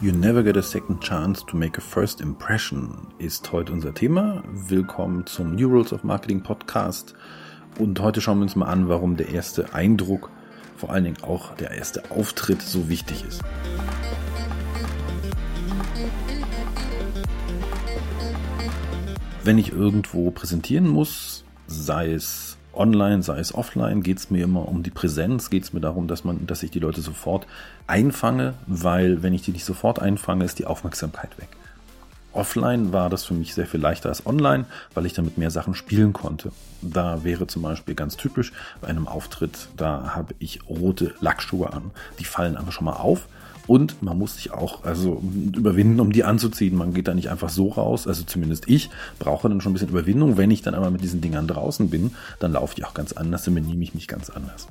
You never get a second chance to make a first impression ist heute unser Thema. Willkommen zum New Rules of Marketing Podcast. Und heute schauen wir uns mal an, warum der erste Eindruck, vor allen Dingen auch der erste Auftritt so wichtig ist. Wenn ich irgendwo präsentieren muss, sei es online, sei es offline, geht es mir immer um die Präsenz, geht es mir darum, dass man, dass ich die Leute sofort einfange, weil wenn ich die nicht sofort einfange, ist die Aufmerksamkeit weg. Offline war das für mich sehr viel leichter als online, weil ich damit mehr Sachen spielen konnte. Da wäre zum Beispiel ganz typisch bei einem Auftritt, da habe ich rote Lackschuhe an. Die fallen einfach schon mal auf und man muss sich auch also überwinden, um die anzuziehen. Man geht da nicht einfach so raus. Also zumindest ich brauche dann schon ein bisschen Überwindung. Wenn ich dann einmal mit diesen Dingern draußen bin, dann laufe ich auch ganz anders, dann benehme ich mich ganz anders.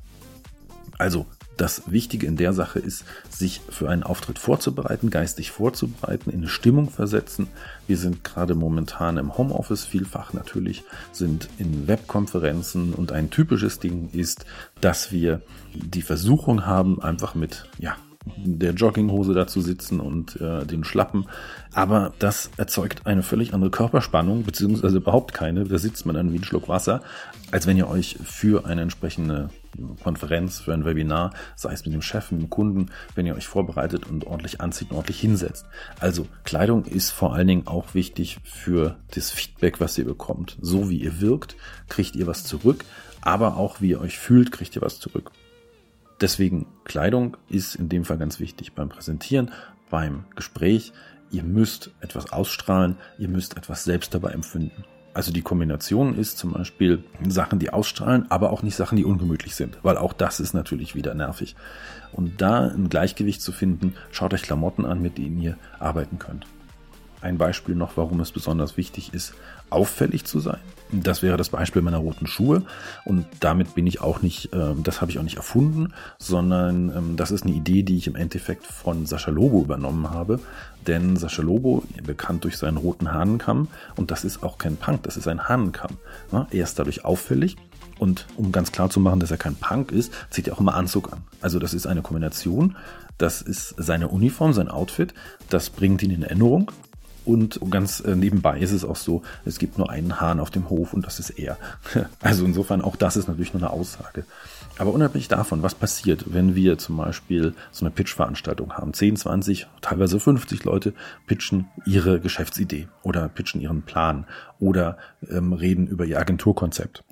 Also das Wichtige in der Sache ist, sich für einen Auftritt vorzubereiten, geistig vorzubereiten, in eine Stimmung versetzen. Wir sind gerade momentan im Homeoffice vielfach natürlich, sind in Webkonferenzen und ein typisches Ding ist, dass wir die Versuchung haben, einfach mit ja, der Jogginghose da zu sitzen und äh, den Schlappen. Aber das erzeugt eine völlig andere Körperspannung, beziehungsweise überhaupt keine. Da sitzt man dann wie ein Schluck Wasser, als wenn ihr euch für eine entsprechende Konferenz, für ein Webinar, sei es mit dem Chef, mit dem Kunden, wenn ihr euch vorbereitet und ordentlich anzieht und ordentlich hinsetzt. Also Kleidung ist vor allen Dingen auch wichtig für das Feedback, was ihr bekommt. So wie ihr wirkt, kriegt ihr was zurück, aber auch wie ihr euch fühlt, kriegt ihr was zurück. Deswegen Kleidung ist in dem Fall ganz wichtig beim Präsentieren, beim Gespräch. Ihr müsst etwas ausstrahlen, ihr müsst etwas selbst dabei empfinden. Also die Kombination ist zum Beispiel Sachen, die ausstrahlen, aber auch nicht Sachen, die ungemütlich sind, weil auch das ist natürlich wieder nervig. Und da ein Gleichgewicht zu finden, schaut euch Klamotten an, mit denen ihr arbeiten könnt. Ein Beispiel noch, warum es besonders wichtig ist, auffällig zu sein. Das wäre das Beispiel meiner roten Schuhe. Und damit bin ich auch nicht, äh, das habe ich auch nicht erfunden, sondern ähm, das ist eine Idee, die ich im Endeffekt von Sascha Lobo übernommen habe. Denn Sascha Lobo, bekannt durch seinen roten Hahnenkamm, und das ist auch kein Punk, das ist ein Hahnenkamm. Ja, er ist dadurch auffällig. Und um ganz klar zu machen, dass er kein Punk ist, zieht er auch immer Anzug an. Also das ist eine Kombination. Das ist seine Uniform, sein Outfit. Das bringt ihn in Erinnerung. Und ganz äh, nebenbei ist es auch so, es gibt nur einen Hahn auf dem Hof und das ist er. Also insofern auch das ist natürlich nur eine Aussage. Aber unabhängig davon, was passiert, wenn wir zum Beispiel so eine Pitch-Veranstaltung haben, 10, 20, teilweise 50 Leute pitchen ihre Geschäftsidee oder pitchen ihren Plan oder ähm, reden über ihr Agenturkonzept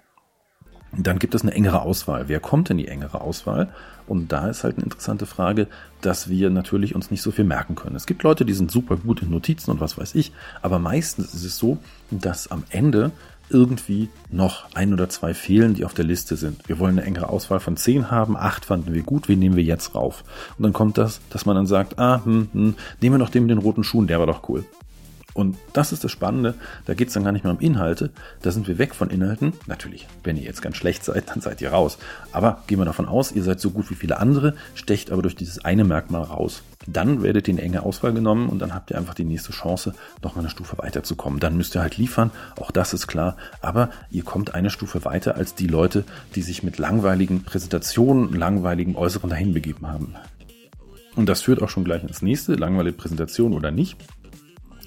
dann gibt es eine engere Auswahl. Wer kommt in die engere Auswahl? Und da ist halt eine interessante Frage, dass wir natürlich uns nicht so viel merken können. Es gibt Leute, die sind super gut in Notizen und was weiß ich, aber meistens ist es so, dass am Ende irgendwie noch ein oder zwei fehlen, die auf der Liste sind. Wir wollen eine engere Auswahl von zehn haben, acht fanden wir gut, wen nehmen wir jetzt rauf? Und dann kommt das, dass man dann sagt, ah, hm, hm, nehmen wir noch den mit den roten Schuhen, der war doch cool. Und das ist das Spannende, da geht es dann gar nicht mehr um Inhalte, da sind wir weg von Inhalten. Natürlich, wenn ihr jetzt ganz schlecht seid, dann seid ihr raus. Aber gehen wir davon aus, ihr seid so gut wie viele andere, stecht aber durch dieses eine Merkmal raus. Dann werdet ihr in enge Auswahl genommen und dann habt ihr einfach die nächste Chance, noch mal eine Stufe weiterzukommen. Dann müsst ihr halt liefern, auch das ist klar. Aber ihr kommt eine Stufe weiter als die Leute, die sich mit langweiligen Präsentationen, langweiligen Äußeren dahin begeben haben. Und das führt auch schon gleich ins nächste, langweilige Präsentation oder nicht.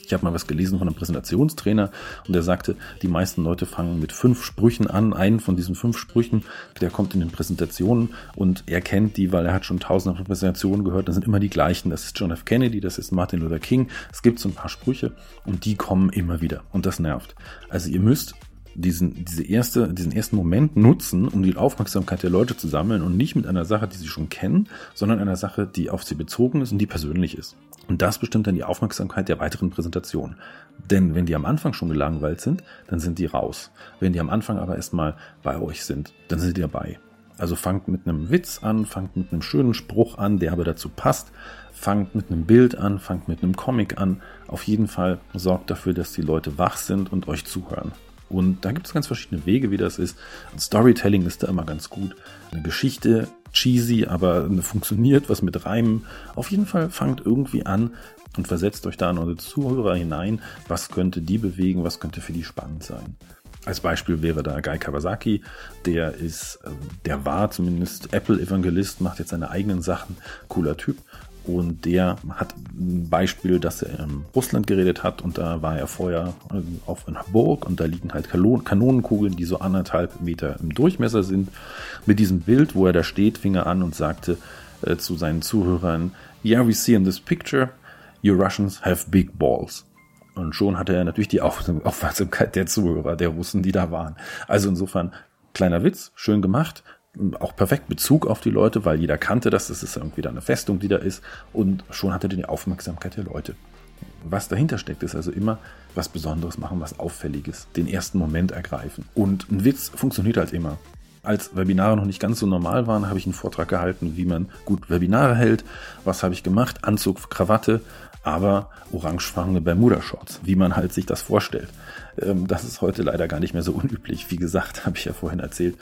Ich habe mal was gelesen von einem Präsentationstrainer und der sagte, die meisten Leute fangen mit fünf Sprüchen an. Einen von diesen fünf Sprüchen, der kommt in den Präsentationen und er kennt die, weil er hat schon tausende von Präsentationen gehört. Das sind immer die gleichen. Das ist John F. Kennedy, das ist Martin Luther King. Es gibt so ein paar Sprüche und die kommen immer wieder und das nervt. Also ihr müsst diesen, diese erste, diesen ersten Moment nutzen, um die Aufmerksamkeit der Leute zu sammeln und nicht mit einer Sache, die sie schon kennen, sondern einer Sache, die auf sie bezogen ist und die persönlich ist. Und das bestimmt dann die Aufmerksamkeit der weiteren Präsentation. Denn wenn die am Anfang schon gelangweilt sind, dann sind die raus. Wenn die am Anfang aber erstmal bei euch sind, dann sind die dabei. Also fangt mit einem Witz an, fangt mit einem schönen Spruch an, der aber dazu passt. Fangt mit einem Bild an, fangt mit einem Comic an. Auf jeden Fall sorgt dafür, dass die Leute wach sind und euch zuhören. Und da gibt es ganz verschiedene Wege, wie das ist. Storytelling ist da immer ganz gut. Eine Geschichte, cheesy, aber funktioniert, was mit Reimen. Auf jeden Fall fangt irgendwie an und versetzt euch da in eure Zuhörer hinein. Was könnte die bewegen? Was könnte für die spannend sein? Als Beispiel wäre da Guy Kawasaki, der ist, ähm, der war zumindest Apple-Evangelist, macht jetzt seine eigenen Sachen, cooler Typ. Und der hat ein Beispiel, dass er in Russland geredet hat und da war er vorher äh, auf einer Burg und da liegen halt Kanonenkugeln, die so anderthalb Meter im Durchmesser sind. Mit diesem Bild, wo er da steht, fing er an und sagte äh, zu seinen Zuhörern, Yeah, we see in this picture, you Russians have big balls. Und schon hatte er natürlich die Aufmerksamkeit der Zuhörer, der Russen, die da waren. Also insofern, kleiner Witz, schön gemacht, auch perfekt Bezug auf die Leute, weil jeder kannte das, das ist irgendwie da eine Festung, die da ist und schon hatte die Aufmerksamkeit der Leute. Was dahinter steckt, ist also immer was Besonderes machen, was Auffälliges, den ersten Moment ergreifen. Und ein Witz funktioniert halt immer. Als Webinare noch nicht ganz so normal waren, habe ich einen Vortrag gehalten, wie man gut Webinare hält. Was habe ich gemacht? Anzug, Krawatte, aber orangefarbene Bermuda-Shorts, wie man halt sich das vorstellt. Ähm, das ist heute leider gar nicht mehr so unüblich. Wie gesagt, habe ich ja vorhin erzählt.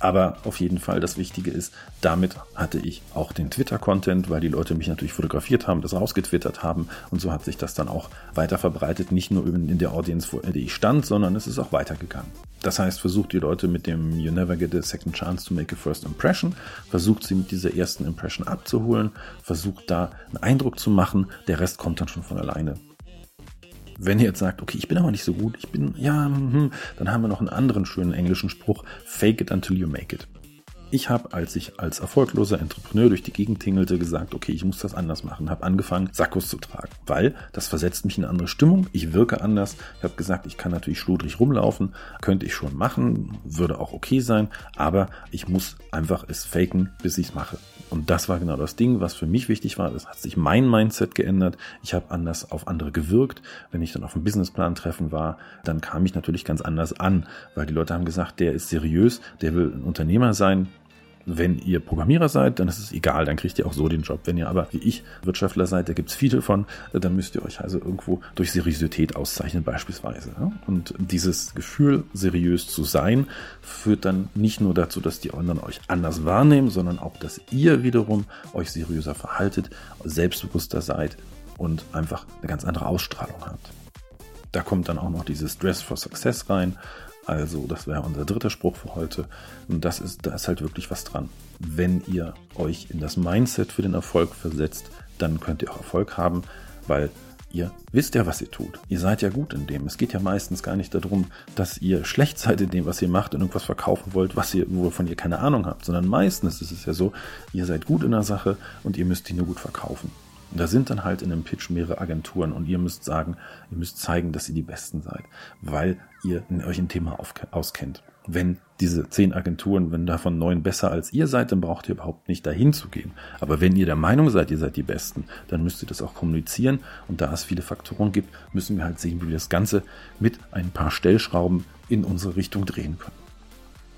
Aber auf jeden Fall das Wichtige ist, damit hatte ich auch den Twitter-Content, weil die Leute mich natürlich fotografiert haben, das rausgetwittert haben und so hat sich das dann auch weiter verbreitet, nicht nur in der Audience, wo ich stand, sondern es ist auch weitergegangen. Das heißt, versucht die Leute mit dem You never get a second chance to make a first impression, versucht sie mit dieser ersten Impression abzuholen, versucht da einen Eindruck zu machen, der Rest kommt dann schon von alleine. Wenn ihr jetzt sagt, okay, ich bin aber nicht so gut, ich bin, ja, hm, dann haben wir noch einen anderen schönen englischen Spruch, fake it until you make it. Ich habe, als ich als erfolgloser Entrepreneur durch die Gegend tingelte, gesagt, okay, ich muss das anders machen, habe angefangen, Sakkos zu tragen, weil das versetzt mich in eine andere Stimmung, ich wirke anders. Ich habe gesagt, ich kann natürlich schludrig rumlaufen, könnte ich schon machen, würde auch okay sein, aber ich muss einfach es faken, bis ich es mache. Und das war genau das Ding, was für mich wichtig war. Es hat sich mein Mindset geändert. Ich habe anders auf andere gewirkt. Wenn ich dann auf einem Businessplan treffen war, dann kam ich natürlich ganz anders an, weil die Leute haben gesagt, der ist seriös, der will ein Unternehmer sein, wenn ihr Programmierer seid, dann ist es egal, dann kriegt ihr auch so den Job. Wenn ihr aber wie ich Wirtschaftler seid, da gibt es viele von, dann müsst ihr euch also irgendwo durch Seriosität auszeichnen beispielsweise. Und dieses Gefühl, seriös zu sein, führt dann nicht nur dazu, dass die anderen euch anders wahrnehmen, sondern auch, dass ihr wiederum euch seriöser verhaltet, selbstbewusster seid und einfach eine ganz andere Ausstrahlung habt. Da kommt dann auch noch dieses Dress for Success rein. Also, das wäre unser dritter Spruch für heute. Und das ist, da ist halt wirklich was dran. Wenn ihr euch in das Mindset für den Erfolg versetzt, dann könnt ihr auch Erfolg haben, weil ihr wisst ja, was ihr tut. Ihr seid ja gut in dem. Es geht ja meistens gar nicht darum, dass ihr schlecht seid in dem, was ihr macht und irgendwas verkaufen wollt, was ihr, wovon ihr keine Ahnung habt, sondern meistens ist es ja so, ihr seid gut in der Sache und ihr müsst die nur gut verkaufen. Und da sind dann halt in einem Pitch mehrere Agenturen und ihr müsst sagen, ihr müsst zeigen, dass ihr die Besten seid, weil ihr in euch ein Thema auskennt. Wenn diese zehn Agenturen, wenn davon neun besser als ihr seid, dann braucht ihr überhaupt nicht dahin zu gehen. Aber wenn ihr der Meinung seid, ihr seid die Besten, dann müsst ihr das auch kommunizieren. Und da es viele Faktoren gibt, müssen wir halt sehen, wie wir das Ganze mit ein paar Stellschrauben in unsere Richtung drehen können.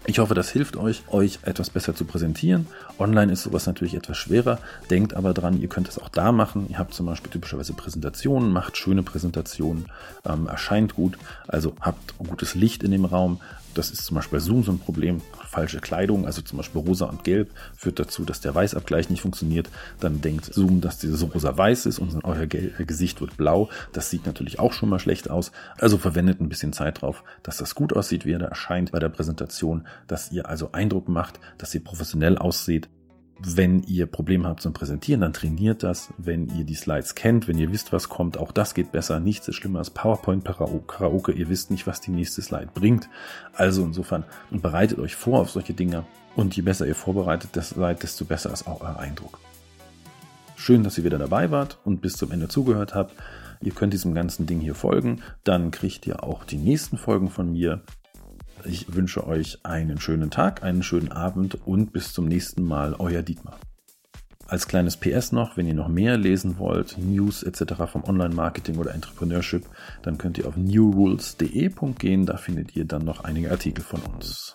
Ich hoffe, das hilft euch, euch etwas besser zu präsentieren. Online ist sowas natürlich etwas schwerer. Denkt aber dran, ihr könnt es auch da machen. Ihr habt zum Beispiel typischerweise Präsentationen, macht schöne Präsentationen, ähm, erscheint gut, also habt gutes Licht in dem Raum, das ist zum Beispiel bei Zoom so ein Problem. Falsche Kleidung, also zum Beispiel rosa und gelb, führt dazu, dass der Weißabgleich nicht funktioniert. Dann denkt Zoom, dass dieses rosa weiß ist und euer Gesicht wird blau. Das sieht natürlich auch schon mal schlecht aus. Also verwendet ein bisschen Zeit drauf, dass das gut aussieht, wie er da erscheint bei der Präsentation, dass ihr also Eindruck macht, dass ihr professionell aussieht wenn ihr Probleme habt zum Präsentieren, dann trainiert das. Wenn ihr die Slides kennt, wenn ihr wisst, was kommt, auch das geht besser. Nichts ist schlimmer als PowerPoint Karaoke. Ihr wisst nicht, was die nächste Slide bringt. Also insofern bereitet euch vor auf solche Dinge. Und je besser ihr vorbereitet seid, desto besser ist auch euer Eindruck. Schön, dass ihr wieder dabei wart und bis zum Ende zugehört habt. Ihr könnt diesem ganzen Ding hier folgen. Dann kriegt ihr auch die nächsten Folgen von mir. Ich wünsche euch einen schönen Tag, einen schönen Abend und bis zum nächsten Mal, euer Dietmar. Als kleines PS noch, wenn ihr noch mehr lesen wollt, News etc. vom Online-Marketing oder Entrepreneurship, dann könnt ihr auf newrules.de gehen, da findet ihr dann noch einige Artikel von uns.